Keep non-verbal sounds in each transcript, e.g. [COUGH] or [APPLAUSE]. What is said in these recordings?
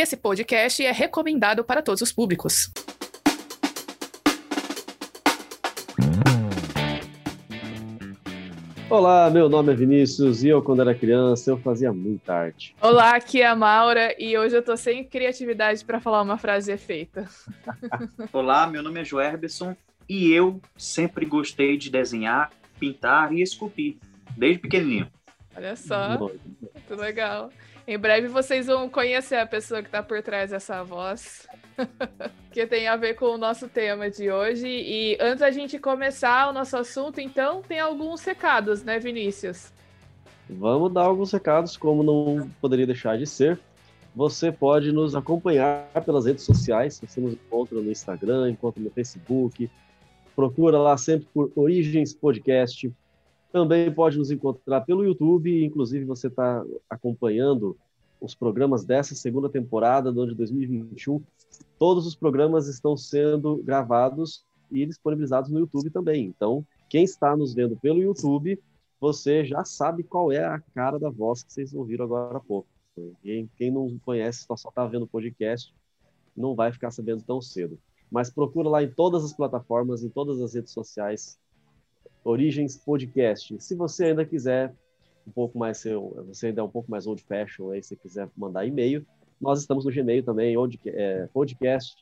Esse podcast é recomendado para todos os públicos. Olá, meu nome é Vinícius e eu, quando era criança, eu fazia muita arte. Olá, aqui é a Maura e hoje eu tô sem criatividade para falar uma frase efeita. [LAUGHS] Olá, meu nome é Joerberson e eu sempre gostei de desenhar, pintar e esculpir, desde pequenininho. Olha só, muito legal. Em breve vocês vão conhecer a pessoa que está por trás dessa voz, [LAUGHS] que tem a ver com o nosso tema de hoje. E antes da gente começar o nosso assunto, então, tem alguns recados, né, Vinícius? Vamos dar alguns recados, como não poderia deixar de ser. Você pode nos acompanhar pelas redes sociais, você nos encontra no Instagram, encontra no Facebook, procura lá sempre por Origens Podcast, também pode nos encontrar pelo YouTube, inclusive você está acompanhando os programas dessa segunda temporada do ano de 2021. Todos os programas estão sendo gravados e disponibilizados no YouTube também. Então, quem está nos vendo pelo YouTube, você já sabe qual é a cara da voz que vocês ouviram agora há pouco. Quem, quem não conhece, só está vendo o podcast, não vai ficar sabendo tão cedo. Mas procura lá em todas as plataformas, em todas as redes sociais, Origens Podcast. Se você ainda quiser um pouco mais seu, você ainda é um pouco mais old fashion, aí se quiser mandar e-mail, nós estamos no Gmail também, onde é podcast.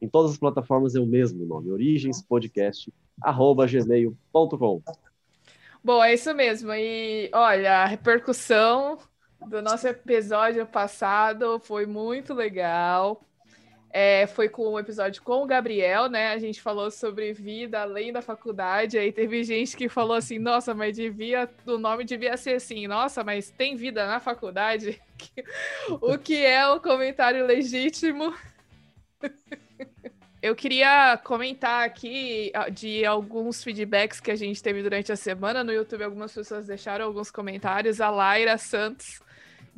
Em todas as plataformas é o mesmo nome, Origens Podcast, arroba gmail.com. Bom, é isso mesmo. E olha, a repercussão do nosso episódio passado foi muito legal. É, foi com um episódio com o Gabriel, né? A gente falou sobre vida além da faculdade. Aí teve gente que falou assim: nossa, mas devia, o nome devia ser assim, nossa, mas tem vida na faculdade? [LAUGHS] o que é o comentário legítimo? [LAUGHS] Eu queria comentar aqui de alguns feedbacks que a gente teve durante a semana. No YouTube, algumas pessoas deixaram alguns comentários. A Laira Santos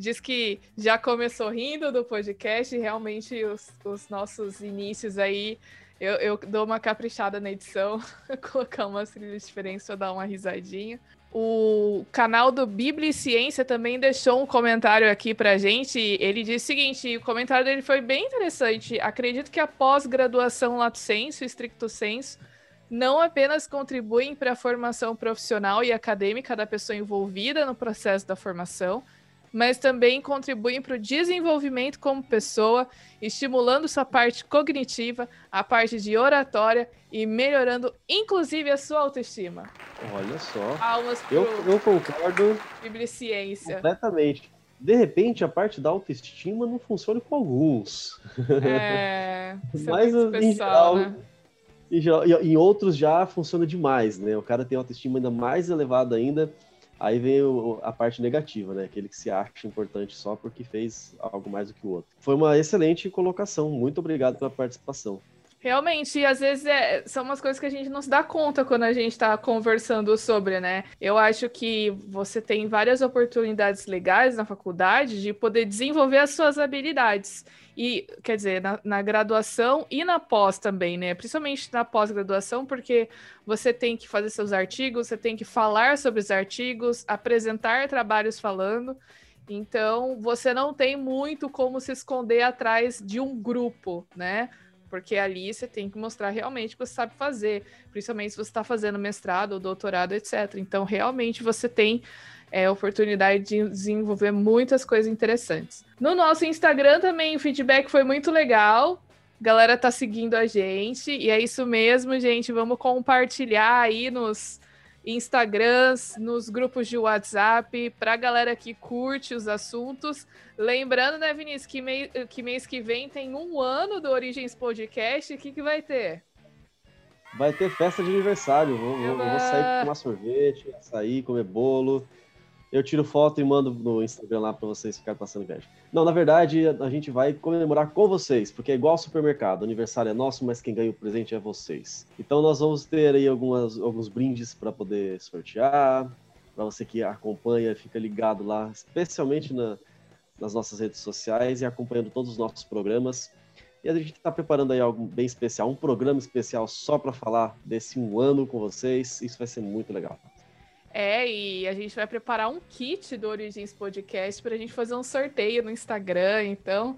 diz que já começou rindo do podcast, realmente os, os nossos inícios aí, eu, eu, dou uma caprichada na edição, [LAUGHS] colocar umas trilhas diferentes para dar uma risadinha. O canal do Bíblia e Ciência também deixou um comentário aqui pra gente. Ele disse o seguinte: o comentário dele foi bem interessante. Acredito que a pós-graduação lato sensu, stricto sensu, não apenas contribuem para a formação profissional e acadêmica da pessoa envolvida no processo da formação, mas também contribuem para o desenvolvimento como pessoa, estimulando sua parte cognitiva, a parte de oratória e melhorando, inclusive, a sua autoestima. Olha só. Almas eu, eu concordo. Bibliciência. Completamente. De repente, a parte da autoestima não funciona com alguns. É. [LAUGHS] mas é em geral, né? em, geral, em outros já funciona demais, né? O cara tem autoestima ainda mais elevada ainda Aí vem a parte negativa, né? Aquele que se acha importante só porque fez algo mais do que o outro. Foi uma excelente colocação. Muito obrigado pela participação. Realmente, e às vezes é, são umas coisas que a gente não se dá conta quando a gente está conversando sobre, né? Eu acho que você tem várias oportunidades legais na faculdade de poder desenvolver as suas habilidades. E, quer dizer, na, na graduação e na pós também, né? Principalmente na pós-graduação, porque você tem que fazer seus artigos, você tem que falar sobre os artigos, apresentar trabalhos falando. Então, você não tem muito como se esconder atrás de um grupo, né? Porque ali você tem que mostrar realmente que você sabe fazer, principalmente se você está fazendo mestrado ou doutorado, etc. Então, realmente você tem é, oportunidade de desenvolver muitas coisas interessantes. No nosso Instagram também o feedback foi muito legal. A galera tá seguindo a gente e é isso mesmo, gente. Vamos compartilhar aí nos Instagrams, nos grupos de WhatsApp, para a galera que curte os assuntos. Lembrando, né, Vinícius, que, mei que mês que vem tem um ano do Origens Podcast. O que, que vai ter? Vai ter festa de aniversário. Vou, vou, vou sair tomar sorvete, sair, comer bolo eu tiro foto e mando no Instagram lá para vocês ficarem passando inveja. Não, na verdade, a gente vai comemorar com vocês, porque é igual ao supermercado. O aniversário é nosso, mas quem ganha o presente é vocês. Então nós vamos ter aí algumas, alguns brindes para poder sortear. Para você que acompanha, fica ligado lá, especialmente na, nas nossas redes sociais e acompanhando todos os nossos programas. E a gente está preparando aí algo bem especial, um programa especial só para falar desse um ano com vocês. Isso vai ser muito legal. É, e a gente vai preparar um kit do Origins Podcast para a gente fazer um sorteio no Instagram. Então,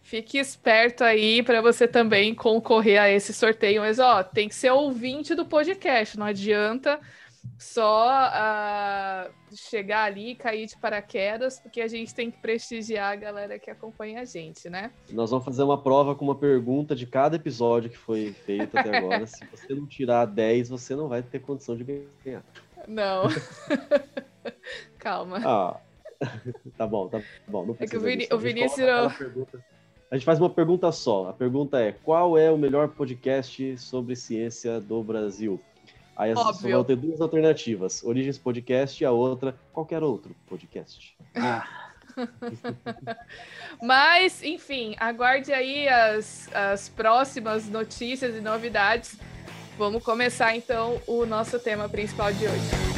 fique esperto aí para você também concorrer a esse sorteio. Mas, ó, tem que ser ouvinte do podcast, não adianta só uh, chegar ali e cair de paraquedas, porque a gente tem que prestigiar a galera que acompanha a gente, né? Nós vamos fazer uma prova com uma pergunta de cada episódio que foi feito até agora. [LAUGHS] Se você não tirar 10, você não vai ter condição de ganhar. Não. [LAUGHS] Calma. Ah, [LAUGHS] tá bom, tá bom. Não é que o, Vini, o Vinícius. A gente faz uma pergunta só. A pergunta é: qual é o melhor podcast sobre ciência do Brasil? Aí Óbvio. vão ter duas alternativas: Origens Podcast e a outra, qualquer outro podcast. Ah. [LAUGHS] Mas, enfim, aguarde aí as, as próximas notícias e novidades. Vamos começar então o nosso tema principal de hoje.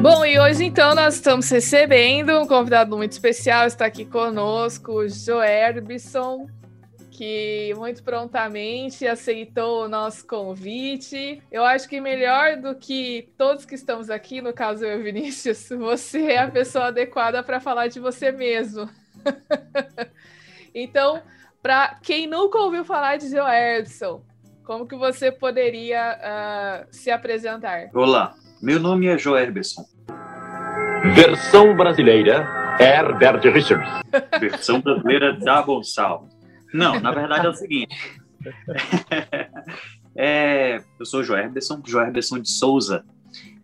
Bom, e hoje então nós estamos recebendo um convidado muito especial, está aqui conosco, o Joerbson, que muito prontamente aceitou o nosso convite. Eu acho que melhor do que todos que estamos aqui, no caso eu, Vinícius, [LAUGHS] você é a pessoa adequada para falar de você mesmo. [LAUGHS] então, para quem nunca ouviu falar de Joerson, como que você poderia uh, se apresentar? Olá, meu nome é Joerson. Versão brasileira, Herbert Richards. [LAUGHS] Versão brasileira da Gonçalves. Não, na verdade é o seguinte. [LAUGHS] é, eu sou Joerberson, Joerberson de Souza,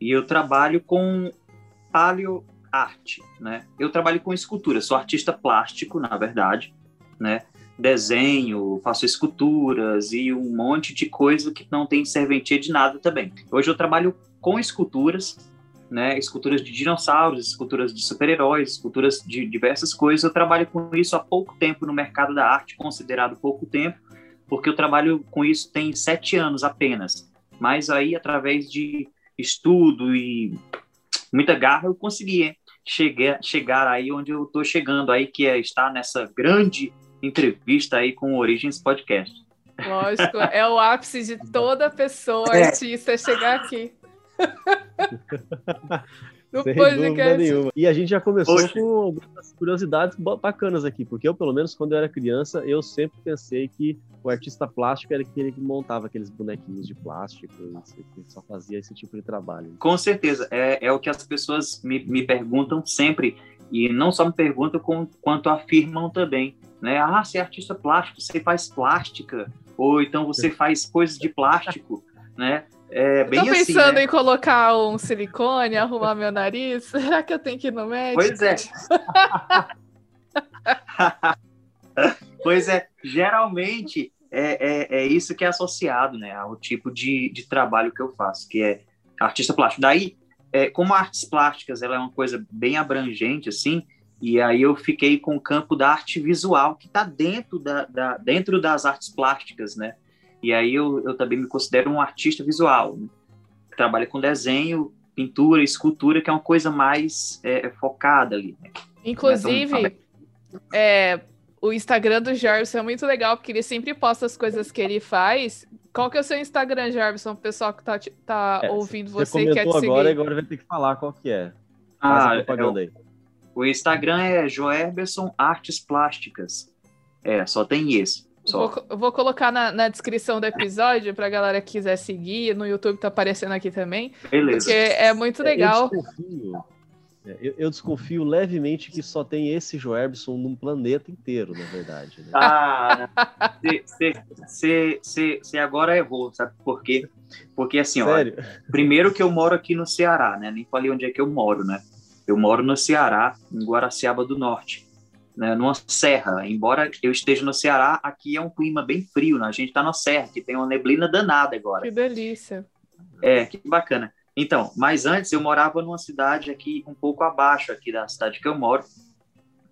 e eu trabalho com paleoarte, né? Eu trabalho com escultura, sou artista plástico, na verdade, né? Desenho, faço esculturas e um monte de coisa que não tem serventia de nada também. Hoje eu trabalho com esculturas, né, esculturas de dinossauros, esculturas de super-heróis, esculturas de diversas coisas. Eu trabalho com isso há pouco tempo no mercado da arte, considerado pouco tempo, porque eu trabalho com isso tem sete anos apenas. Mas aí, através de estudo e muita garra, eu consegui chegar, chegar aí onde eu estou chegando aí, que é estar nessa grande entrevista aí com o Origens Podcast. Lógico, é o ápice de [LAUGHS] toda pessoa é. artista chegar aqui. [LAUGHS] no Sem podcast. nenhuma. E a gente já começou Poxa. com algumas curiosidades bacanas aqui, porque eu, pelo menos, quando eu era criança, eu sempre pensei que o artista plástico era aquele que montava aqueles bonequinhos de plástico, e só fazia esse tipo de trabalho. Com certeza, é, é o que as pessoas me, me perguntam sempre, e não só me perguntam, com, quanto afirmam também. Né? Ah, você é artista plástico, você faz plástica, ou então você [LAUGHS] faz coisas de plástico, né? É bem tô assim, pensando né? em colocar um silicone, arrumar meu nariz. [LAUGHS] Será que eu tenho que ir no médico? Pois é. [LAUGHS] pois é, geralmente é, é, é, isso que é associado né, ao tipo de, de trabalho que eu faço, que é artista plástico. Daí, é, como artes plásticas ela é uma coisa bem abrangente, assim, e aí eu fiquei com o campo da arte visual, que está dentro, da, da, dentro das artes plásticas, né? E aí eu, eu também me considero um artista visual. Né? Trabalho com desenho, pintura, escultura, que é uma coisa mais é, focada ali. Né? Inclusive, é, o Instagram do Jarvis é muito legal, porque ele sempre posta as coisas que ele faz. Qual que é o seu Instagram, Jarvis? O pessoal que tá, tá é, ouvindo você, você quer te agora, seguir. agora vai ter que falar qual que é. ah, é o, o Instagram é Joerberson Artes Plásticas. É, só tem esse. Vou, vou, colocar na, na, descrição do episódio para a galera que quiser seguir. No YouTube tá aparecendo aqui também. Beleza. Porque é muito legal. Eu desconfio, é, eu, eu desconfio levemente que só tem esse Joerbson num planeta inteiro, na verdade. Né? Ah, você agora errou, sabe por quê? Porque assim, Sério? ó, primeiro que eu moro aqui no Ceará, né? Nem falei onde é que eu moro, né? Eu moro no Ceará, em Guaraciaba do Norte né, numa serra. Embora eu esteja no Ceará, aqui é um clima bem frio, né? A gente está na serra, que tem uma neblina danada agora. Que delícia. É, que bacana. Então, mas antes eu morava numa cidade aqui um pouco abaixo aqui da cidade que eu moro,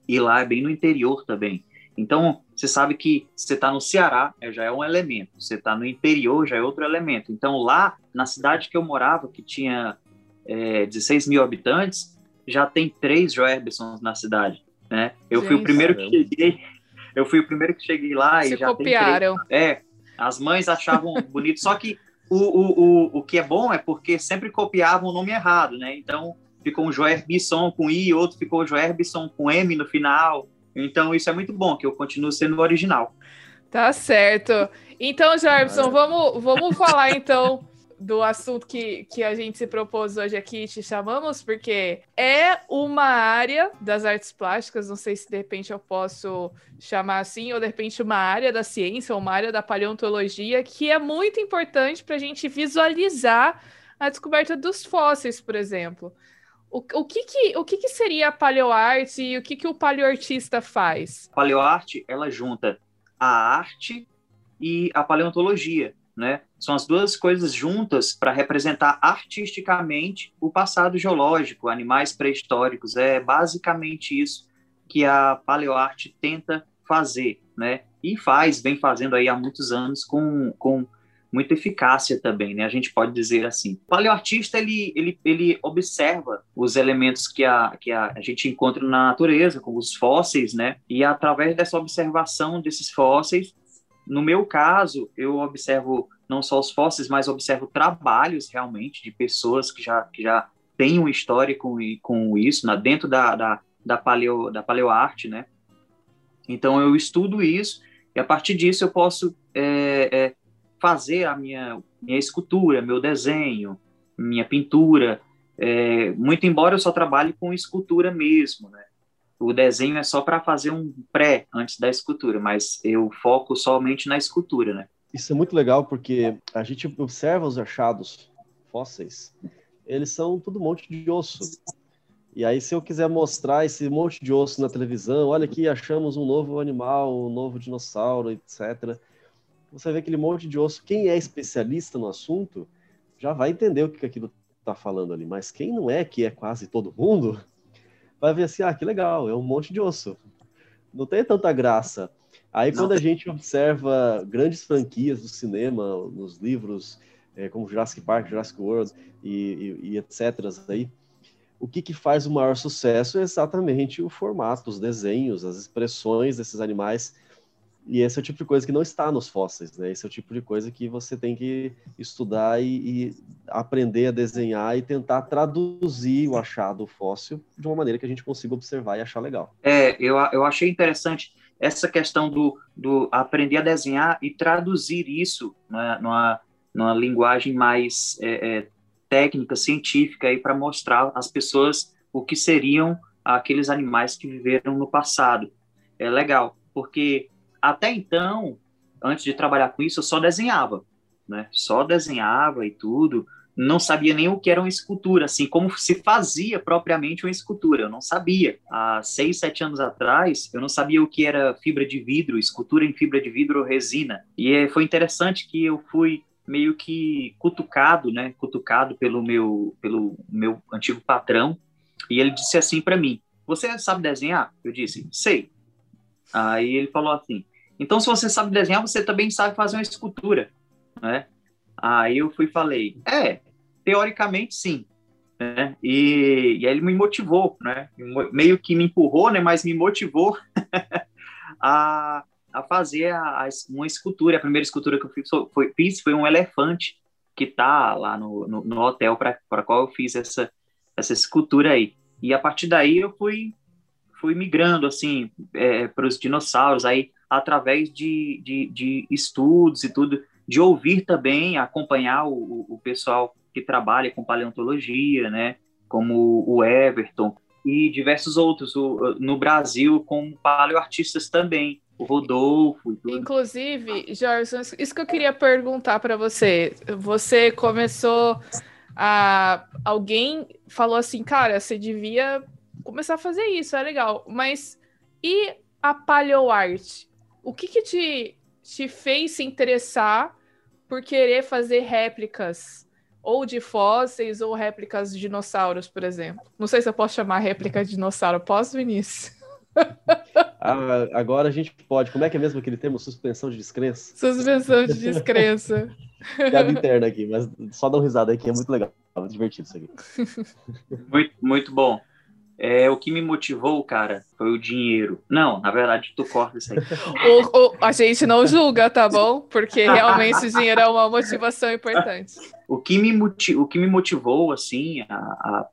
e lá é bem no interior também. Então, você sabe que você está no Ceará, é, já é um elemento. Você está no interior, já é outro elemento. Então, lá, na cidade que eu morava, que tinha é, 16 mil habitantes, já tem três Joerbsons na cidade né? Eu Gente, fui o primeiro que cheguei, eu fui o primeiro que cheguei lá Se e já copiaram. Tem três, é, As mães achavam [LAUGHS] bonito, só que o, o, o, o que é bom é porque sempre copiavam o nome errado, né? Então, ficou um Joerbisson com I, outro ficou Joerbisson com M no final. Então, isso é muito bom, que eu continuo sendo o original. Tá certo. Então, Jarbson, vamos, vamos falar então [LAUGHS] do assunto que, que a gente se propôs hoje aqui, te chamamos, porque é uma área das artes plásticas, não sei se de repente eu posso chamar assim, ou de repente uma área da ciência, ou uma área da paleontologia, que é muito importante para a gente visualizar a descoberta dos fósseis, por exemplo. O, o, que, que, o que, que seria a paleoarte e o que, que o paleoartista faz? A paleoarte, ela junta a arte e a paleontologia né? São as duas coisas juntas para representar artisticamente o passado geológico, animais pré-históricos. É basicamente isso que a paleoarte tenta fazer, né? E faz, vem fazendo aí há muitos anos com, com muita eficácia também, né? A gente pode dizer assim. O paleoartista, ele, ele, ele observa os elementos que, a, que a, a gente encontra na natureza, como os fósseis, né? E através dessa observação desses fósseis, no meu caso, eu observo não só os fósseis, mas observo trabalhos realmente de pessoas que já, que já têm uma história com, com isso, né, dentro da, da, da, paleo, da paleoarte, né? Então, eu estudo isso e, a partir disso, eu posso é, é, fazer a minha, minha escultura, meu desenho, minha pintura, é, muito embora eu só trabalhe com escultura mesmo, né? O desenho é só para fazer um pré antes da escultura, mas eu foco somente na escultura, né? Isso é muito legal porque a gente observa os achados fósseis, eles são tudo um monte de osso. E aí, se eu quiser mostrar esse monte de osso na televisão, olha aqui, achamos um novo animal, um novo dinossauro, etc. Você vê aquele monte de osso. Quem é especialista no assunto já vai entender o que aquilo está falando ali. Mas quem não é, que é quase todo mundo, vai ver assim, ah, que legal, é um monte de osso. Não tem tanta graça. Aí quando a gente observa grandes franquias do cinema, nos livros, é, como Jurassic Park, Jurassic World e, e, e etc. Aí, o que, que faz o maior sucesso é exatamente o formato, os desenhos, as expressões desses animais e esse é o tipo de coisa que não está nos fósseis, né? Esse é o tipo de coisa que você tem que estudar e, e, aprender a desenhar e tentar traduzir o achado fóssil de uma maneira que a gente consiga observar e achar legal. É, eu, eu achei interessante essa questão do, do aprender a desenhar e traduzir isso né, numa, numa linguagem mais é, é, técnica, científica, para mostrar às pessoas o que seriam aqueles animais que viveram no passado. É legal, porque até então, antes de trabalhar com isso, eu só desenhava, né? Só desenhava e tudo. Não sabia nem o que era uma escultura, assim, como se fazia propriamente uma escultura. Eu não sabia. Há seis, sete anos atrás, eu não sabia o que era fibra de vidro, escultura em fibra de vidro ou resina. E é, foi interessante que eu fui meio que cutucado, né? Cutucado pelo meu, pelo meu antigo patrão. E ele disse assim para mim: Você sabe desenhar? Eu disse: Sei. Aí ele falou assim: então, se você sabe desenhar, você também sabe fazer uma escultura, né? Aí eu fui falei, é, teoricamente sim, né? E, e aí ele me motivou, né? Meio que me empurrou, né? Mas me motivou [LAUGHS] a, a fazer a, a, uma escultura. A primeira escultura que eu fiz foi, fiz foi um elefante que tá lá no, no, no hotel para qual eu fiz essa, essa escultura aí. E a partir daí eu fui fui migrando assim é, para os dinossauros. Aí através de, de, de, estudos e tudo, de ouvir também, acompanhar o, o pessoal que trabalha com paleontologia, né, como o Everton e diversos outros o, no Brasil com paleoartistas também, o Rodolfo. Inclusive, Jorge, isso que eu queria perguntar para você. Você começou a alguém falou assim, cara, você devia começar a fazer isso, é legal. Mas e a paleoarte? O que, que te, te fez se interessar por querer fazer réplicas ou de fósseis ou réplicas de dinossauros, por exemplo? Não sei se eu posso chamar réplica de dinossauro. Posso, Vinícius? [LAUGHS] Ah, agora a gente pode. Como é que é mesmo aquele termo? Suspensão de descrença? Suspensão de descrença. [LAUGHS] Piada interna aqui, mas só dá uma risada aqui, é muito legal. É muito divertido isso aqui. Muito, muito bom. É, o que me motivou, cara, foi o dinheiro. Não, na verdade, tu corta isso aí. [LAUGHS] O- o- a gente não julga, tá bom? Porque realmente o dinheiro é uma motivação importante. o que me, o que me motivou assim a, a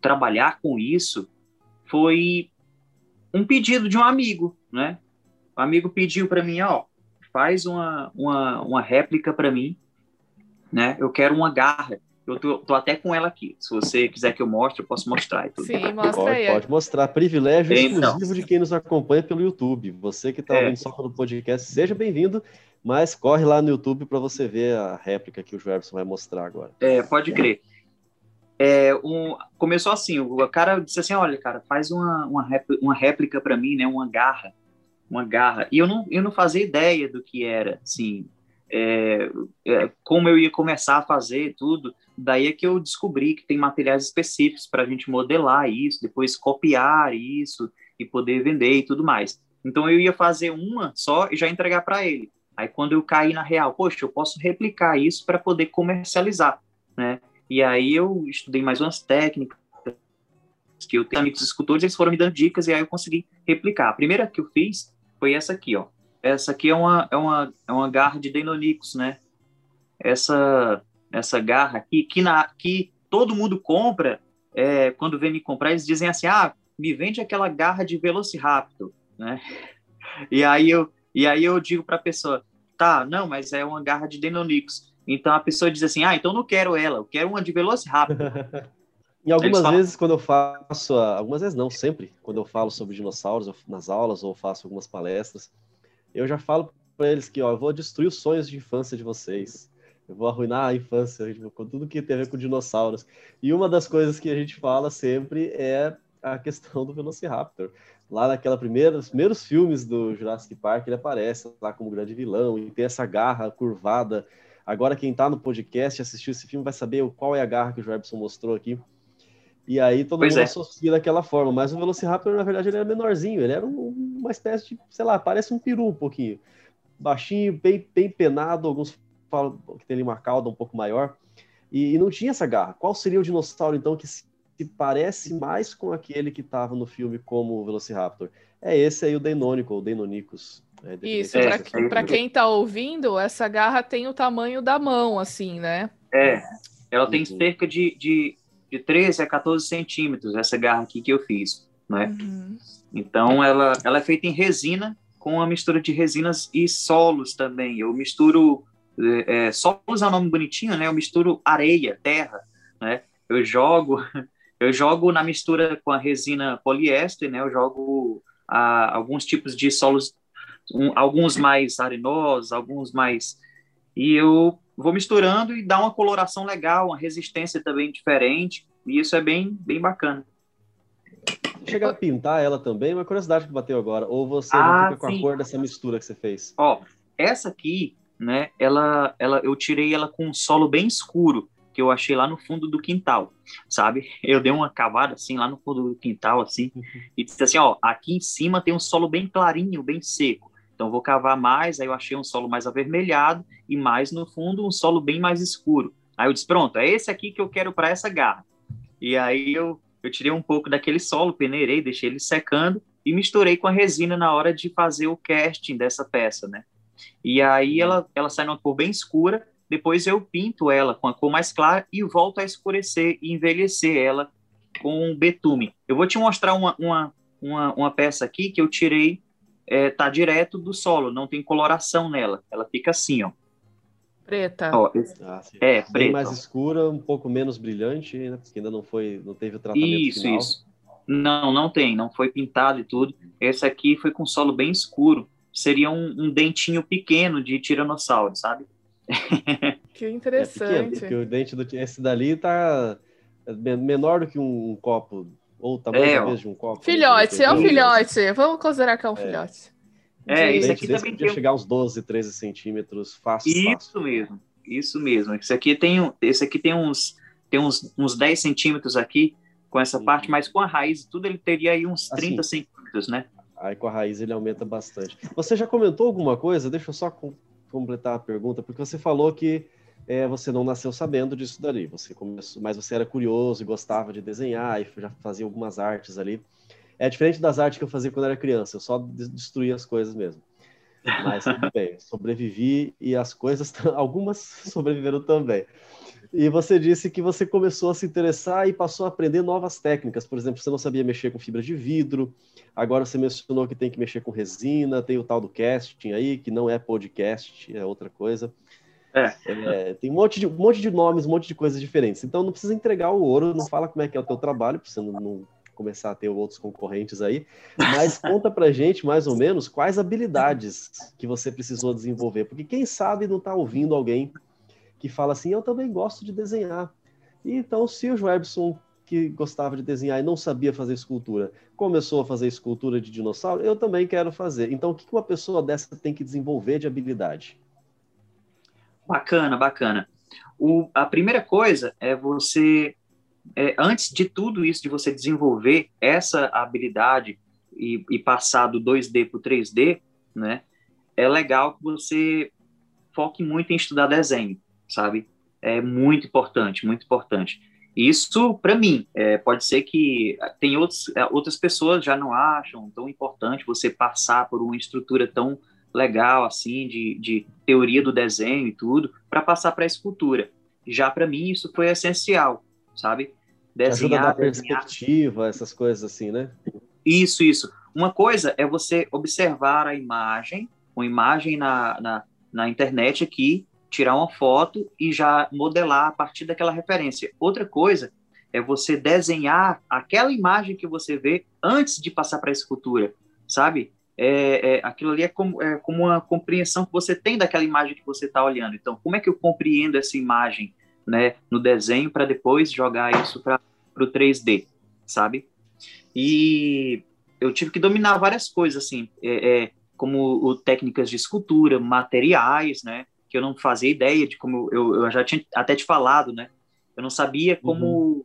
trabalhar com isso foi um pedido de um amigo, né? O amigo pediu para mim, ó, faz uma, uma, uma réplica para mim, né? Eu quero uma garra. Eu tô, tô até com ela aqui. Se você quiser que eu mostre, eu posso mostrar e tudo. Sim, mostra Pode, aí. pode mostrar. Privilégio Então. exclusivo de quem nos acompanha pelo YouTube. Você que está É. ouvindo só pelo podcast, seja bem-vindo, mas corre lá no YouTube para você ver a réplica que o Joelson vai mostrar agora. É, pode crer. É, um, começou assim, o cara disse assim, olha, cara, faz uma, uma, rép- uma réplica para mim, né, uma garra, uma garra. E eu não, eu não fazia ideia do que era, assim, é, é, como eu ia começar a fazer tudo. Daí é que eu descobri que tem materiais específicos para a gente modelar isso, depois copiar isso e poder vender e tudo mais. Então eu ia fazer uma só e já entregar para ele. Aí quando eu caí na real, poxa, eu posso replicar isso para poder comercializar, né? E aí eu estudei mais umas técnicas que eu tenho amigos escultores, eles foram me dando dicas e aí eu consegui replicar. A primeira que eu fiz foi essa aqui, ó. Essa aqui é uma é uma é uma garra de Deinonychus, né? Essa essa garra aqui que na que todo mundo compra, é, quando vem me comprar, eles dizem assim: "Ah, me vende aquela garra de Velociraptor", né? [LAUGHS] E aí eu e aí eu digo para a pessoa: "Tá, não, mas é uma garra de Deinonychus". Então a pessoa diz assim: "Ah, então não quero ela, eu quero uma de Velociraptor". [LAUGHS] E algumas falam- vezes, quando eu faço, algumas vezes não, sempre, quando eu falo sobre dinossauros nas aulas ou faço algumas palestras, eu já falo para eles que, ó, eu vou destruir os sonhos de infância de vocês. Eu vou arruinar a infância tipo, com tudo que tem a ver com dinossauros. E uma das coisas que a gente fala sempre é a questão do Velociraptor. Lá naquela primeira, os primeiros filmes do Jurassic Park, ele aparece lá como grande vilão e tem essa garra curvada. Agora, quem está no podcast e assistiu esse filme vai saber qual é a garra que o Jobson mostrou aqui. E aí todo Pois mundo é. associa daquela forma. Mas o Velociraptor, na verdade, ele era menorzinho. Ele era um- uma espécie de, sei lá, parece um peru um pouquinho. Baixinho, bem, bem penado. Alguns falam que tem ali uma cauda um pouco maior. E, e não tinha essa garra. Qual seria o dinossauro, então, que se, se parece mais com aquele que estava no filme como o Velociraptor? É esse aí, o Deinonychus, ou Deinonychus. É, Isso, É, pra quem tá ouvindo, essa garra tem o tamanho da mão, assim, né? É, ela tem Uhum. cerca de, de, de 13 a 14 centímetros, essa garra aqui que eu fiz, né? Uhum. Então, ela, ela é feita em resina, com uma mistura de resinas e solos também. Eu misturo, é, é, solos é um nome bonitinho, né? Eu misturo areia, terra, né? Eu jogo, [LAUGHS] eu jogo na mistura com a resina poliéster, né? Eu jogo ah, alguns tipos de solos, um- alguns mais arenosos, alguns mais... E eu vou misturando e dá uma coloração legal, uma resistência também diferente, e isso é bem, bem bacana. Chega a pintar ela também, uma curiosidade que bateu agora. Ou você já Ah, fica com sim. a cor dessa mistura que você fez? Ó, essa aqui, né, ela, ela, eu tirei ela com um solo bem escuro, que eu achei lá no fundo do quintal, sabe? [LAUGHS] Eu dei uma cavada assim lá no fundo do quintal, assim, e disse assim, ó, aqui em cima tem um solo bem clarinho, bem seco. Então vou cavar mais, aí eu achei um solo mais avermelhado e mais no fundo um solo bem mais escuro. Aí eu disse, pronto, é esse aqui que eu quero para essa garra. E aí eu, eu tirei um pouco daquele solo, peneirei, deixei ele secando e misturei com a resina na hora de fazer o casting dessa peça, né? E aí ela, ela sai numa cor bem escura, depois eu pinto ela com a cor mais clara e volto a escurecer e envelhecer ela com betume. Eu vou te mostrar uma, uma, uma, uma peça aqui que eu tirei, é, tá direto do solo, não tem coloração nela, ela fica assim, ó. Preta. ó esse- Ah, é, Bem preto. mais escura, um pouco menos brilhante, né? Porque ainda não foi, não teve o tratamento Isso, final. isso. Não, não tem, não foi pintado e tudo. Esse aqui foi com solo bem escuro. Seria um, um dentinho pequeno de tiranossauro, sabe? [LAUGHS] Que É pequeno, interessante. porque o dente do esse dali tá men- menor do que um copo, ou o tamanho É, de um copo. filhote, é um Isso. filhote. Vamos considerar que é um filhote. É, O De- esse dente aqui também podia tem chegar uns 12, 13 centímetros fácil. Isso fácil. mesmo, isso mesmo. Esse aqui tem, um- esse aqui tem uns, tem uns, uns 10 centímetros aqui com essa Uhum. parte, mas com a raiz e tudo ele teria aí uns Assim. 30 centímetros, né? Aí com a raiz ele aumenta bastante. Você já comentou alguma coisa? Deixa eu só com- completar a pergunta, porque você falou que é, você não nasceu sabendo disso dali. Você começou, mas você era curioso e gostava de desenhar e já fazia algumas artes ali. É diferente das artes que eu fazia quando era criança. Eu só destruía as coisas mesmo. Mas tudo [LAUGHS] bem, sobrevivi e as coisas, algumas [LAUGHS] sobreviveram também. E você disse que você começou a se interessar e passou a aprender novas técnicas. Por exemplo, você não sabia mexer com fibra de vidro, agora você mencionou que tem que mexer com resina, tem o tal do casting aí, que não é podcast, é outra coisa. É. É, tem um monte, de, um monte de nomes, um monte de coisas diferentes. Então não precisa entregar o ouro, não fala como é que é o teu trabalho, para você não, não começar a ter outros concorrentes aí. Mas [LAUGHS] conta pra gente, mais ou menos, quais habilidades que você precisou desenvolver. Porque quem sabe não está ouvindo alguém que fala assim, eu também gosto de desenhar. E então, se o Joebson, que gostava de desenhar e não sabia fazer escultura, começou a fazer escultura de dinossauro, eu também quero fazer. Então, o que uma pessoa dessa tem que desenvolver de habilidade? Bacana, bacana. O, a primeira coisa é você, é, antes de tudo isso, de você desenvolver essa habilidade e, e passar do 2D para o 3D, né, é legal que você foque muito em estudar desenho sabe? É muito importante, muito importante. Isso, para mim, é, pode ser que tem outros, é, outras pessoas já não acham tão importante você passar por uma estrutura tão legal, assim, de, de teoria do desenho e tudo, para passar para a escultura. Já para mim, isso foi essencial, sabe? Desenhar, Ajuda a perspectiva, essas coisas assim, né? Isso, isso. Uma coisa é você observar a imagem, uma imagem na, na, na internet aqui, tirar uma foto e já modelar a partir daquela referência. Outra coisa é você desenhar aquela imagem que você vê antes de passar para a escultura, sabe? É, é, aquilo ali é como, é como uma compreensão que você tem daquela imagem que você está olhando. Então, como é que eu compreendo essa imagem né, no desenho para depois jogar isso para o 3D, sabe? E eu tive que dominar várias coisas, assim, é, é, como o, técnicas de escultura, materiais, né? que eu não fazia ideia de como eu, eu já tinha até te falado, né? Eu não sabia como uhum.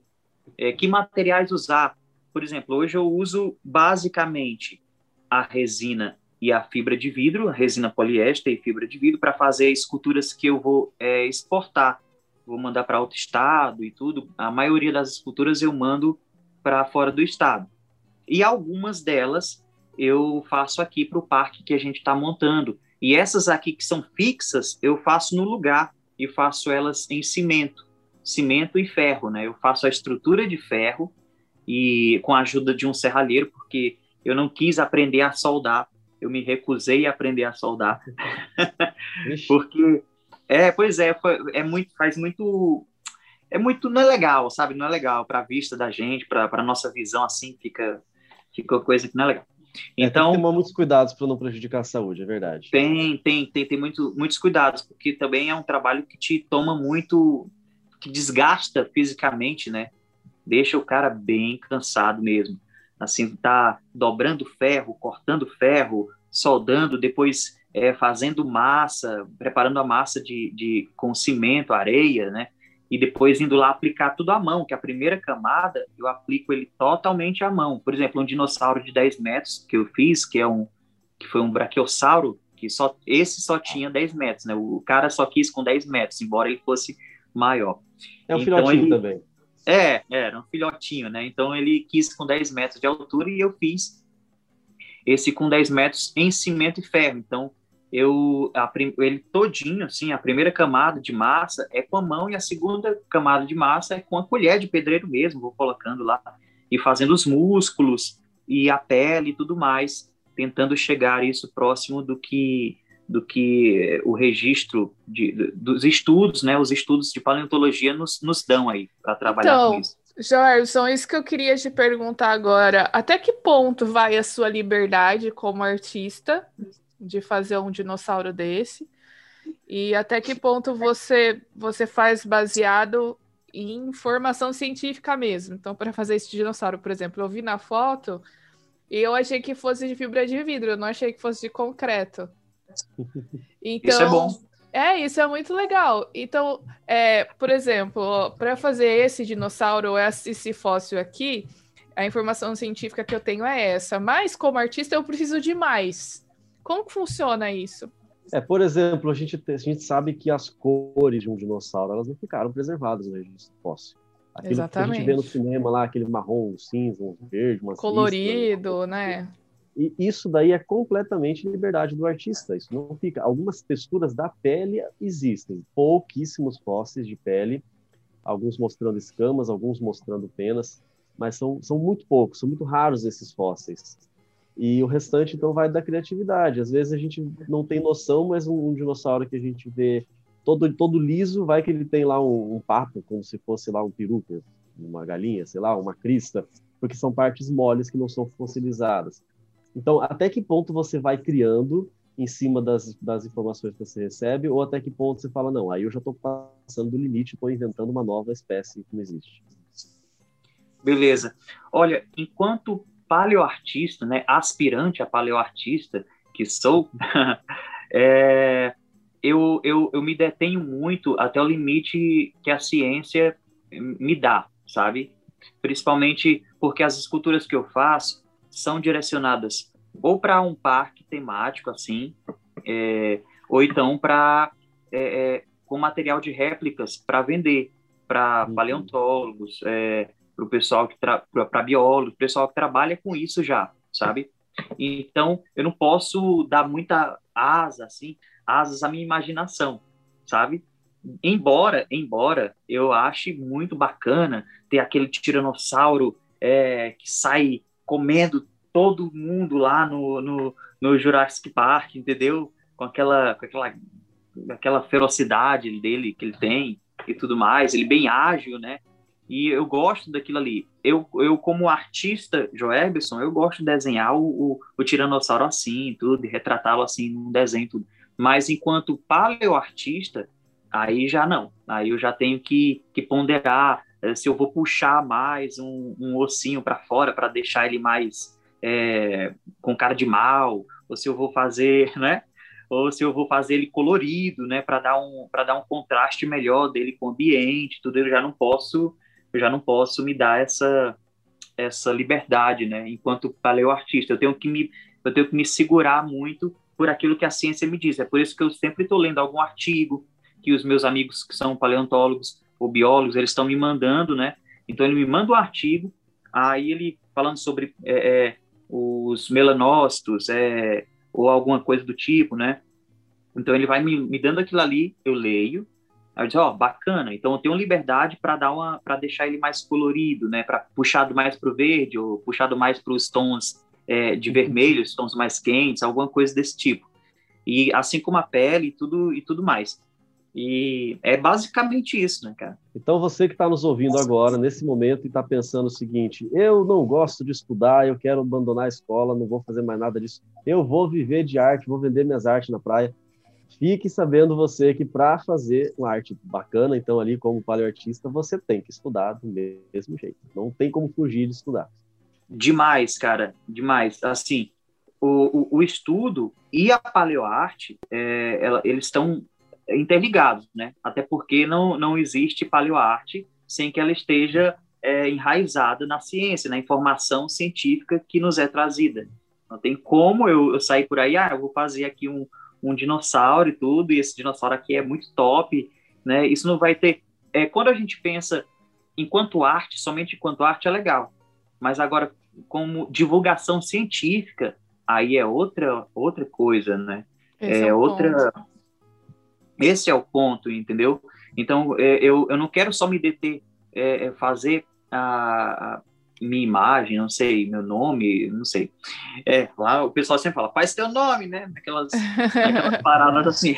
é, que materiais usar. Por exemplo, hoje eu uso basicamente a resina e a fibra de vidro, resina poliéster e fibra de vidro para fazer esculturas que eu vou é, exportar. Vou mandar para outro estado e tudo. A maioria das esculturas eu mando para fora do estado. E algumas delas eu faço aqui para o parque que a gente está montando. E essas aqui que são fixas, eu faço no lugar e faço elas em cimento, cimento e ferro, né? Eu faço a estrutura de ferro e com a ajuda de um serralheiro, porque eu não quis aprender a soldar, eu me recusei a aprender a soldar, [LAUGHS] porque é, pois é, foi, é muito, faz muito, é muito não é legal, sabe? Não é legal para a vista da gente, para a nossa visão assim fica, fica coisa que não é legal. É, então, tem que tomar muitos cuidados para não prejudicar a saúde, é verdade. Tem, tem, tem, tem muito, muitos cuidados, porque também é um trabalho que te toma muito, que desgasta fisicamente, né? Deixa o cara bem cansado mesmo. Assim, tá dobrando ferro, cortando ferro, soldando, depois é, fazendo massa, preparando a massa de, de, com cimento, areia, né? e depois indo lá aplicar tudo à mão, que a primeira camada eu aplico ele totalmente à mão. Por exemplo, um dinossauro de 10 metros que eu fiz, que é um que foi um braquiossauro, que só esse só tinha 10 metros, né? O cara só quis com 10 metros, embora ele fosse maior. É um então, filhotinho ele, também. É, era um filhotinho, né? Então ele quis com 10 metros de altura e eu fiz esse com 10 metros em cimento e ferro. Então eu a, ele todinho, assim, a primeira camada de massa é com a mão e a segunda camada de massa é com a colher de pedreiro mesmo, vou colocando lá e fazendo os músculos e a pele e tudo mais, tentando chegar isso próximo do que do que o registro de, dos estudos, né? Os estudos de paleontologia nos, nos dão aí para trabalhar então, com isso. Jorson, isso que eu queria te perguntar agora. Até que ponto vai a sua liberdade como artista de fazer um dinossauro desse? E até que ponto você você faz baseado em informação científica mesmo? Então, para fazer esse dinossauro, por exemplo, eu vi na foto e eu achei que fosse de fibra de vidro, eu não achei que fosse de concreto. Então, [LAUGHS] isso é bom. É, isso é muito legal. Então, é, por exemplo, para fazer esse dinossauro, esse fóssil aqui, a informação científica que eu tenho é essa. Mas, como artista, eu preciso de mais. Como funciona isso? É, por exemplo, a gente, a gente sabe que as cores de um dinossauro elas não ficaram preservadas no registro fóssil. Aquilo Exatamente. que a gente vê no cinema lá, aquele marrom, um cinza, um verde, uma colorido, né? E isso daí é completamente liberdade do artista. Isso não fica. Algumas texturas da pele existem, pouquíssimos fósseis de pele, alguns mostrando escamas, alguns mostrando penas, mas são, são muito poucos, são muito raros esses fósseis. E o restante, então, vai da criatividade. Às vezes a gente não tem noção, mas um, um dinossauro que a gente vê todo, todo liso, vai que ele tem lá um, um papo, como se fosse lá um peru, uma galinha, sei lá, uma crista, porque são partes moles que não são fossilizadas. Então, até que ponto você vai criando em cima das, das informações que você recebe, ou até que ponto você fala, não, aí eu já estou passando do limite, estou inventando uma nova espécie que não existe. Beleza. Olha, enquanto paleoartista, né, aspirante a paleoartista que sou, [LAUGHS] é, eu, eu, eu me detenho muito até o limite que a ciência me dá, sabe? Principalmente porque as esculturas que eu faço são direcionadas ou para um parque temático, assim, é, ou então para é, é, com material de réplicas para vender para uhum. paleontólogos, é, para o pessoal que para biólogos, pessoal que trabalha com isso já, sabe? Então eu não posso dar muita asa assim, asas à minha imaginação, sabe? Embora, embora eu ache muito bacana ter aquele tiranossauro é, que sai comendo todo mundo lá no, no, no Jurassic Park, entendeu? Com aquela, com aquela, aquela ferocidade dele que ele tem e tudo mais, ele bem ágil, né? E eu gosto daquilo ali. Eu, eu como artista, Joelberson, eu gosto de desenhar o, o, o tiranossauro assim, tudo, retratá-lo assim num desenho, tudo. Mas enquanto paleoartista, aí já não. Aí eu já tenho que, que ponderar se eu vou puxar mais um, um ossinho para fora para deixar ele mais é, com cara de mal, ou se eu vou fazer, [LAUGHS] né? Ou se eu vou fazer ele colorido, né? Para dar um para dar um contraste melhor dele com o ambiente, tudo. Eu já não posso eu já não posso me dar essa essa liberdade, né? Enquanto paleoartista, eu tenho que me eu tenho que me segurar muito por aquilo que a ciência me diz. É por isso que eu sempre estou lendo algum artigo que os meus amigos que são paleontólogos ou biólogos eles estão me mandando, né? Então ele me manda um artigo, aí ele falando sobre é, é, os melanócitos, é, ou alguma coisa do tipo, né? Então ele vai me, me dando aquilo ali, eu leio, Aí eu disse, ó, oh, bacana. Então eu tenho liberdade para dar uma, para deixar ele mais colorido, né? Para puxado mais para o verde ou puxado mais para os tons é, de vermelho, os tons mais quentes, alguma coisa desse tipo. E assim como a pele e tudo e tudo mais. E é basicamente isso, né, cara? Então você que está nos ouvindo agora, nesse momento, e está pensando o seguinte: eu não gosto de estudar, eu quero abandonar a escola, não vou fazer mais nada disso. Eu vou viver de arte, vou vender minhas artes na praia Fique sabendo você que para fazer uma arte bacana, então ali como paleoartista, você tem que estudar do mesmo jeito. Não tem como fugir de estudar. Demais, cara, demais. Assim, o, o, o estudo e a paleoarte, é, ela, eles estão interligados, né? Até porque não, não existe paleoarte sem que ela esteja é, enraizada na ciência, na informação científica que nos é trazida. Não tem como eu, eu sair por aí, ah, eu vou fazer aqui um, um dinossauro e tudo, e esse dinossauro aqui é muito top, né? Isso não vai ter. É, quando a gente pensa enquanto arte, somente enquanto arte é legal, mas agora como divulgação científica, aí é outra outra coisa, né? Esse é, é outra. Ponto. Esse é o ponto, entendeu? Então é, eu, eu não quero só me deter, é, é fazer a, a minha imagem, não sei, meu nome, não sei. É, lá o pessoal sempre fala, faz teu nome, né? Aquelas, aquelas [LAUGHS] paradas assim.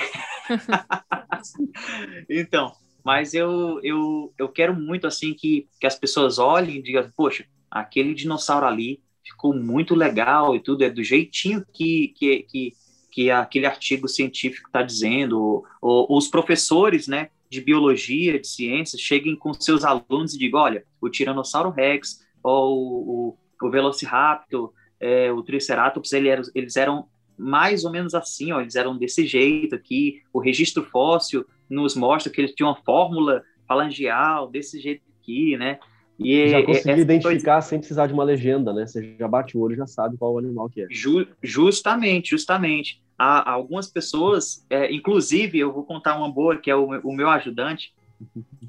então, mas eu, eu, eu quero muito, assim, que, que as pessoas olhem e digam, poxa, aquele dinossauro ali ficou muito legal e tudo, é do jeitinho que, que, que, que aquele artigo científico está dizendo, ou, ou os professores, né, de biologia, de ciências, cheguem com seus alunos e digam, olha, o Tiranossauro Rex ou o, o Velociraptor, é, o Triceratops, ele era, eles eram mais ou menos assim, ó, eles eram desse jeito aqui. O registro fóssil nos mostra que eles tinham uma fórmula falangeal desse jeito aqui, né? E já consegui identificar coisa... sem precisar de uma legenda, né? Você já bate o olho e já sabe qual o animal que é. Ju, justamente, justamente. Há, algumas pessoas, é, inclusive, eu vou contar uma boa, que é o, o meu ajudante.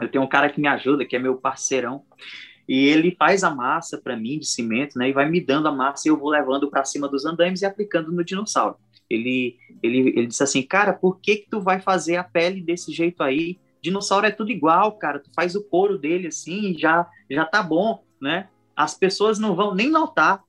Eu tenho um cara que me ajuda, que é meu parceirão. E ele faz a massa para mim de cimento, né? E vai me dando a massa e eu vou levando para cima dos andames e aplicando no dinossauro. Ele, ele, ele disse assim, cara, por que que tu vai fazer a pele desse jeito aí? Dinossauro é tudo igual, cara. Tu faz o couro dele assim, já já tá bom, né? As pessoas não vão nem notar.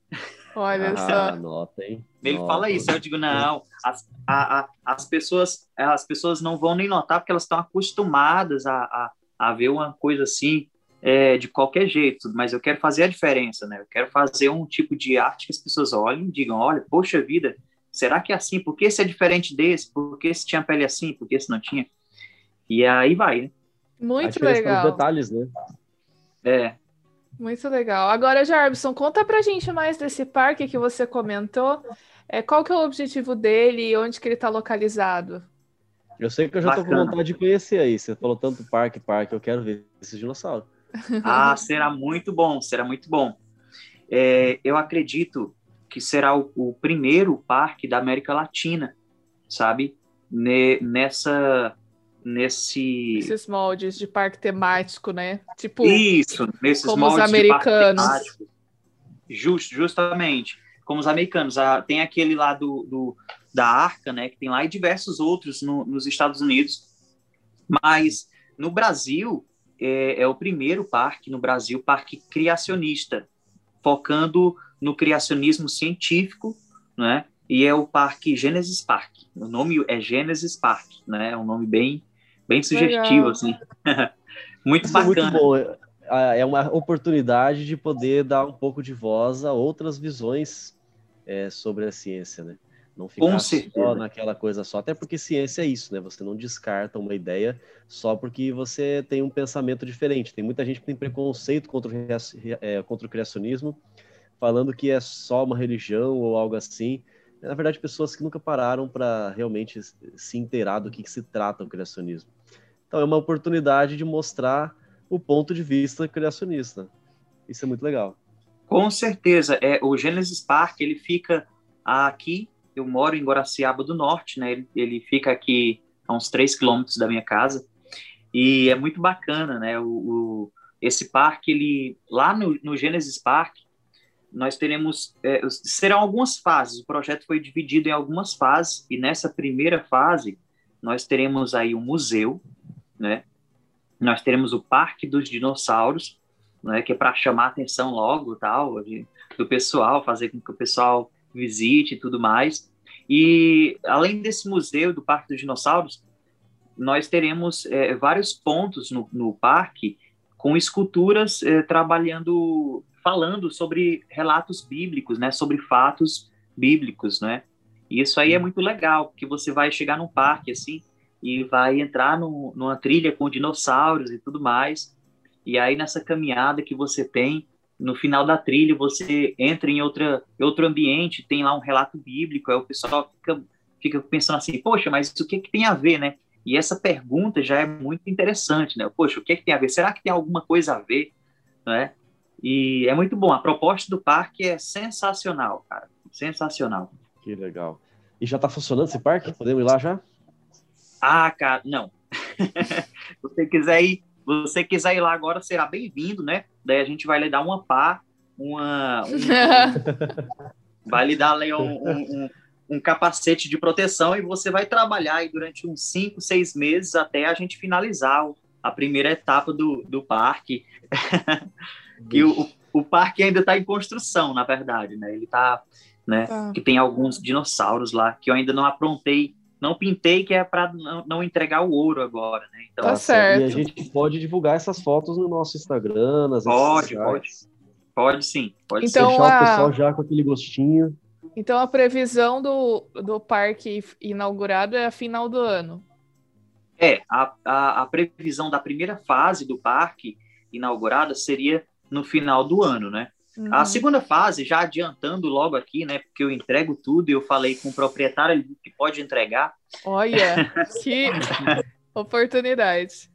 Olha ah, só. Nota, hein? Ele nota. fala isso. Eu digo não. As, a, a, as pessoas as pessoas não vão nem notar porque elas estão acostumadas a, a, a ver uma coisa assim é, de qualquer jeito, mas eu quero fazer a diferença, né? Eu quero fazer um tipo de arte que as pessoas olhem e digam, olha, poxa vida, será que é assim? Por que esse é diferente desse? Por que esse tinha pele assim? Por que esse não tinha? E aí vai, né? Muito legal. detalhes, né? É. Muito legal. Agora, Jarbson, conta pra gente mais desse parque que você comentou. É, qual que é o objetivo dele e onde que ele está localizado? Eu sei que eu já Bacana. tô com vontade de conhecer aí. Você falou tanto parque, parque, eu quero ver esse dinossauro. [LAUGHS] Ah, será muito bom, será muito bom. É, eu acredito que será o, o, primeiro parque da América Latina, sabe? Ne, nessa, nesse... Esses moldes de parque temático, né? Tipo, Isso, nesses como moldes os americanos. Just, justamente, como os americanos. Ah, tem aquele lá do, do, da Arca, né? Que tem lá e diversos outros no, nos Estados Unidos. Mas no Brasil, é, é, o primeiro parque no Brasil, parque criacionista, focando no criacionismo científico, né? E é o Parque Genesis Park. O nome é Genesis Park, né? É um nome bem, bem sugestivo, Legal. assim. [LAUGHS] muito Isso bacana. É muito bom. É, é uma oportunidade de poder dar um pouco de voz a outras visões é, sobre a ciência, né? Não ficar só naquela coisa só, até porque ciência é isso, né? Você não descarta uma ideia só porque você tem um pensamento diferente. Tem muita gente que tem preconceito contra o, é, contra o criacionismo, falando que é só uma religião ou algo assim. Na verdade, pessoas que nunca pararam para realmente se inteirar do que, que se trata o criacionismo. Então, é uma oportunidade de mostrar o ponto de vista criacionista. Isso é muito legal. Com certeza. É, o Genesis Park ele fica aqui eu moro em Guaraciaba do Norte, né? Ele, ele fica aqui a uns 3 quilômetros da minha casa e é muito bacana, né? O, o esse parque, ele lá no, no Genesis Park, nós teremos é, serão algumas fases. O projeto foi dividido em algumas fases e nessa primeira fase nós teremos aí um museu, né? Nós teremos o Parque dos Dinossauros, né? Que é para chamar a atenção logo, tal, de, do pessoal, fazer com que o pessoal visite e tudo mais. E além desse museu do Parque dos Dinossauros, nós teremos é, vários pontos no, no, parque com esculturas é, trabalhando, falando sobre relatos bíblicos, né, sobre fatos bíblicos, né. E isso aí é muito legal, porque você vai chegar num parque assim e vai entrar no, numa trilha com dinossauros e tudo mais. E aí nessa caminhada que você tem, no final da trilha você entra em outra, outro ambiente, tem lá um relato bíblico, aí o pessoal fica, fica pensando assim, poxa, mas o que, que tem a ver, né? E essa pergunta já é muito interessante, né? Poxa, o que, que tem a ver? Será que tem alguma coisa a ver? Né? E é muito bom. A proposta do parque é sensacional, cara. Sensacional. Que legal. E já está funcionando esse parque? Podemos ir lá já? Ah, cara, não. Se [LAUGHS] você quiser ir, você quiser ir lá agora, será bem-vindo, né? Daí a gente vai lhe dar uma pá, uma. Um, [LAUGHS] vai lhe dar ali um, um, um, capacete de proteção e você vai trabalhar aí durante uns 5, 6 meses até a gente finalizar a primeira etapa do, do parque. [LAUGHS] que o, o parque ainda está em construção, na verdade, né? Ele está. Né? Ah. Que tem alguns dinossauros lá que eu ainda não aprontei não pintei que é para não, não, entregar o ouro agora, né? Então, tá certo. E a gente pode divulgar essas fotos no nosso Instagram, nas Pode, pode. Pode sim, pode então, Deixar a... o pessoal já com aquele gostinho. Então a previsão do, do parque inaugurado é a final do ano. É, a, a, a previsão da primeira fase do parque inaugurada seria no final do ano, né? Uhum. A segunda fase, já adiantando logo aqui, né? Porque eu entrego tudo e eu falei com o proprietário que pode entregar. Olha, [LAUGHS] que oportunidade.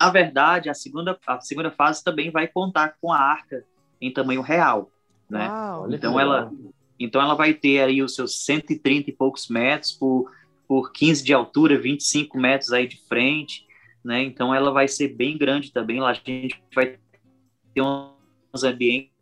na verdade, a segunda, a segunda fase também vai contar com a arca em tamanho real, né? Uau. Então ela, então ela vai ter aí os seus 130 e poucos metros por, por 15 de altura, 25 metros aí de frente, né? Então ela vai ser bem grande também. Lá a gente vai ter uns ambientes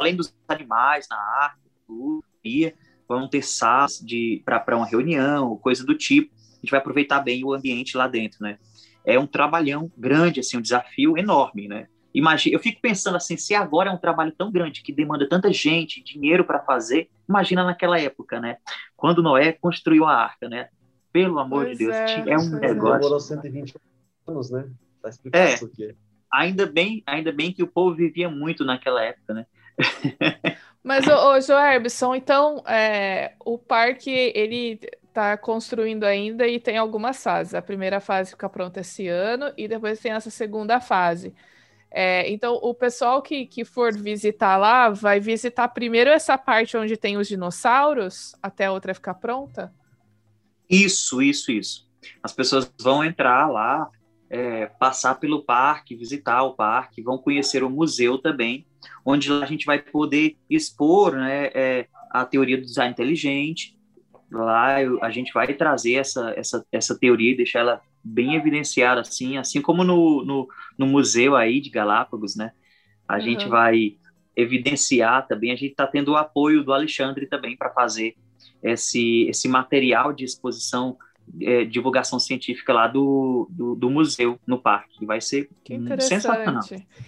além dos animais na arca, tudo, e vão ter salas de para uma reunião, coisa do tipo. A gente vai aproveitar bem o ambiente lá dentro, né? É um trabalhão grande, assim, um desafio enorme, né? Imagina, eu fico pensando assim, se agora é um trabalho tão grande que demanda tanta gente, dinheiro para fazer, imagina naquela época, né? Quando Noé construiu a arca, né? Pelo amor Pois de Deus, é, é um é. negócio. Demorou 120 anos, né? Tá explicado É. isso aqui. Ainda bem, ainda bem que o povo vivia muito naquela época, né? Mas, ô, ô Joerbson, então, é, o parque, ele tá construindo ainda e tem algumas fases. A primeira fase fica pronta esse ano e depois tem essa segunda fase. É, então, o pessoal que, que for visitar lá vai visitar primeiro essa parte onde tem os dinossauros até a outra ficar pronta? Isso, isso, isso. As pessoas vão entrar lá, é, passar pelo parque, visitar o parque, vão conhecer o museu também, onde a gente vai poder expor né, é, a teoria do design inteligente. Lá eu- a gente vai trazer essa, essa, essa teoria e deixar ela bem evidenciada, assim, assim como no, no, no museu aí de Galápagos, né? A Uhum. gente vai evidenciar também, a gente está tendo o apoio do Alexandre também para fazer esse, esse material de exposição, é, divulgação científica lá do, do, do museu no parque. Vai ser Que hum, sensacional.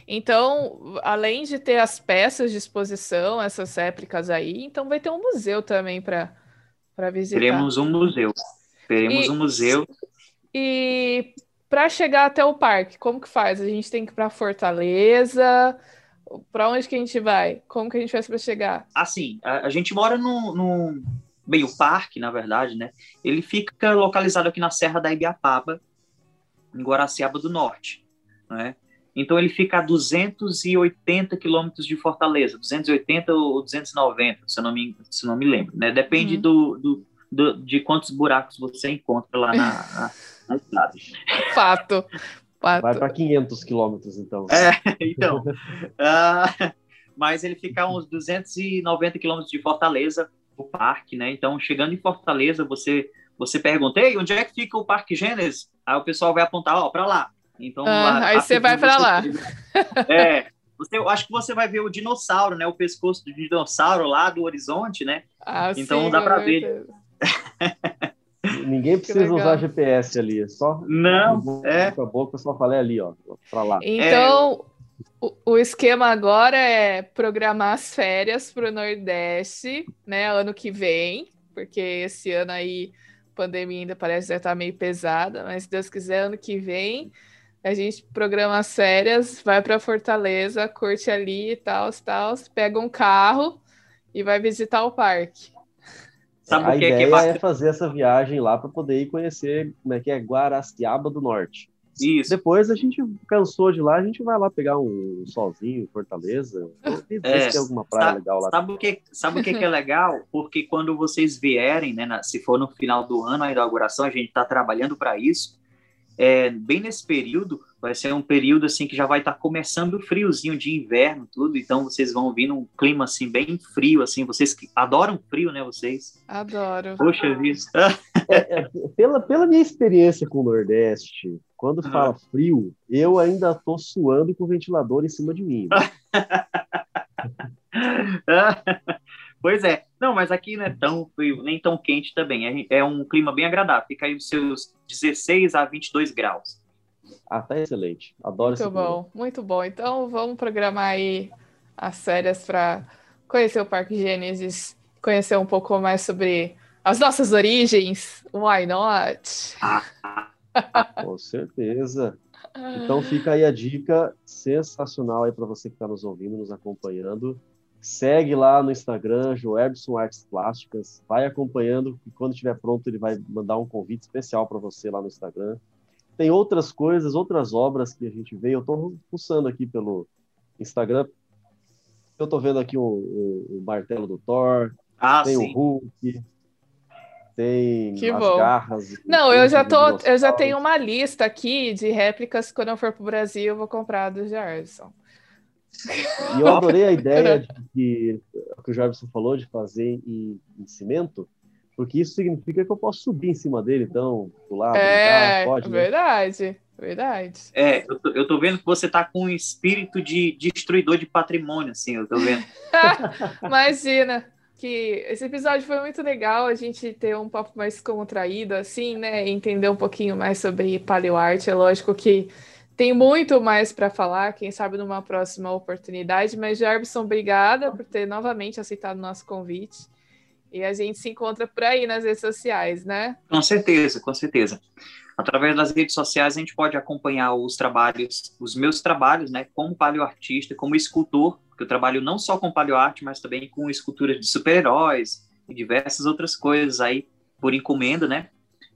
Então, além de ter as peças de exposição, essas réplicas aí, então vai ter um museu também para para visitar. Teremos um museu. Teremos E- um museu. E para chegar até o parque, como que faz? A gente tem que ir para Fortaleza? Para onde que a gente vai? Como que a gente faz para chegar? Assim, a, a gente mora num, num- Bem, o parque, na verdade, né? Ele fica localizado aqui na Serra da Ibiapaba, em Guaraciaba do Norte, né? Então ele fica a 280 quilômetros de Fortaleza, 280 ou 290, se eu não me, se não me lembro, né? Depende Uhum. do, do, do- de quantos buracos você encontra lá na, na, na estrada. [LAUGHS] Fato. Fato. Vai para 500 quilômetros, então. É, [LAUGHS] então. ah, mas ele fica a uns 290 quilômetros de Fortaleza, o parque, né? Então, chegando em Fortaleza, você você pergunta, Ei, onde é que fica o Parque Gênesis? Aí o pessoal vai apontar, ó, para lá. Então, Ah, lá- aí você vai pra lá. É. Você, eu acho que você vai ver o dinossauro, né? O pescoço do dinossauro lá do horizonte, né? Ah, Então sim, dá pra ver. [LAUGHS] Ninguém precisa usar GPS ali, é só Não, boca é. a boca, o pessoal fala é ali, ó, para lá. Então, o, o esquema agora é programar as férias para o Nordeste, né, ano que vem, porque esse ano aí a pandemia ainda parece estar meio pesada, mas se Deus quiser, ano que vem a gente programa as férias, vai para Fortaleza, curte ali e tal, tal, pega um carro e vai visitar o parque. Sabe a o que é que é ideia é, bacana? fazer essa viagem lá para poder ir conhecer como é que é Guaraciaba do Norte. Isso. Depois a gente cansou de lá, a gente vai lá pegar um solzinho, Fortaleza, e ver É, se tem alguma praia sabe- legal lá. Sabe o que, sabe o que, que é legal? Porque quando vocês vierem, né, na- se for no final do ano, a inauguração, a gente está trabalhando para isso. É, bem nesse período, vai ser um período assim que já vai estar começando o friozinho de inverno, tudo. Então vocês vão vir num clima assim bem frio, assim. Vocês que adoram frio, né? Vocês. Adoro. Poxa vida. É, é, pela, pela minha experiência com o Nordeste, quando Uhum. fala frio, eu ainda tô suando com o ventilador em cima de mim. [LAUGHS] pois é. Não, mas aqui não é tão frio, nem tão quente também. É, é um clima bem agradável. Fica aí os seus 16 a 22 graus. Ah, tá excelente. Adoro esse Muito clima. bom, muito bom. Então vamos programar aí as férias para conhecer o Parque Gênesis, conhecer um pouco mais sobre as nossas origens. Why not? Com certeza. Então fica aí a dica sensacional aí para você que está nos ouvindo, nos acompanhando. Segue lá no Instagram, Joerbson Artes Plásticas. Vai acompanhando e quando estiver pronto ele vai mandar um convite especial para você lá no Instagram. Tem outras coisas, outras obras que a gente vê. Eu estou pulsando aqui pelo Instagram. Eu estou vendo aqui o, o- o martelo do Thor, Ah, tem sim. o Hulk, tem Que as bom. garras. Não, eu já tô, eu já tenho uma lista aqui de réplicas quando eu for pro Brasil, eu vou comprar do Jarson. E eu adorei a [LAUGHS] ideia de que, que o Jarbson falou de fazer em, em cimento, porque isso significa que eu posso subir em cima dele, então, pular, É, brincar, pode, né? verdade, verdade. É, eu tô, eu tô vendo que você tá com um espírito de destruidor de patrimônio, assim, eu tô vendo. [LAUGHS] Imagina que esse episódio foi muito legal, a gente ter um papo mais contraído, assim, né? Entender um pouquinho mais sobre paleoarte. É lógico que tem muito mais para falar, quem sabe numa próxima oportunidade. Mas, Jarbson, obrigada por ter novamente aceitado o nosso convite. E a gente se encontra por aí nas redes sociais, né? Com certeza, com certeza. Através das redes sociais a gente pode acompanhar os trabalhos, os meus trabalhos, né, como paleoartista, como escultor, eu trabalho não só com paleoarte, mas também com esculturas de super-heróis e diversas outras coisas aí por encomenda, né?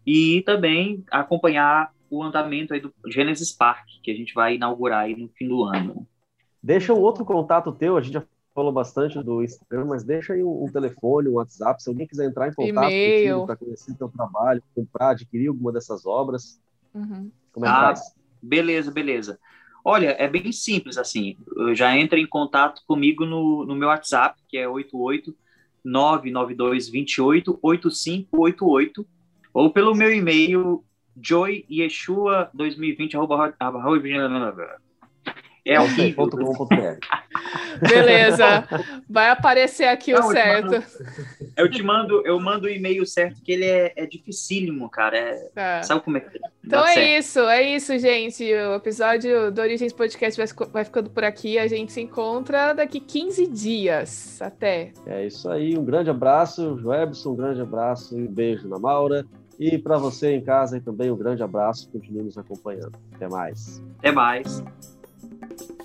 E também acompanhar o andamento aí do Genesis Park, que a gente vai inaugurar aí no fim do ano. Deixa um outro contato teu, a gente já falou bastante do Instagram, mas deixa aí um, um telefone, um WhatsApp, se alguém quiser entrar em contato E-mail. para conhecer teu trabalho, comprar, adquirir alguma dessas obras, Uhum. como é que Ah, faz? Beleza, beleza. Olha, é bem simples assim. Já entra em contato comigo no, no meu WhatsApp, que é 88 992 28 8588, ou pelo meu e-mail joyyeshua2020 arroba- arroba- É horrível. [LAUGHS] Beleza, vai aparecer aqui o Não, eu te certo. mando- Eu te mando, eu mando o e-mail certo, que ele é, é dificílimo, cara. É- Tá. sabe como é que Então dá é certo. isso, é isso, gente. O episódio do Origens Podcast vai, vai ficando por aqui. A gente se encontra daqui 15 dias. Até. É isso aí, um grande abraço, Joebson, um grande abraço e um beijo na Maura. E para você em casa também um grande abraço, continue nos acompanhando. Até mais. Até mais. Thank you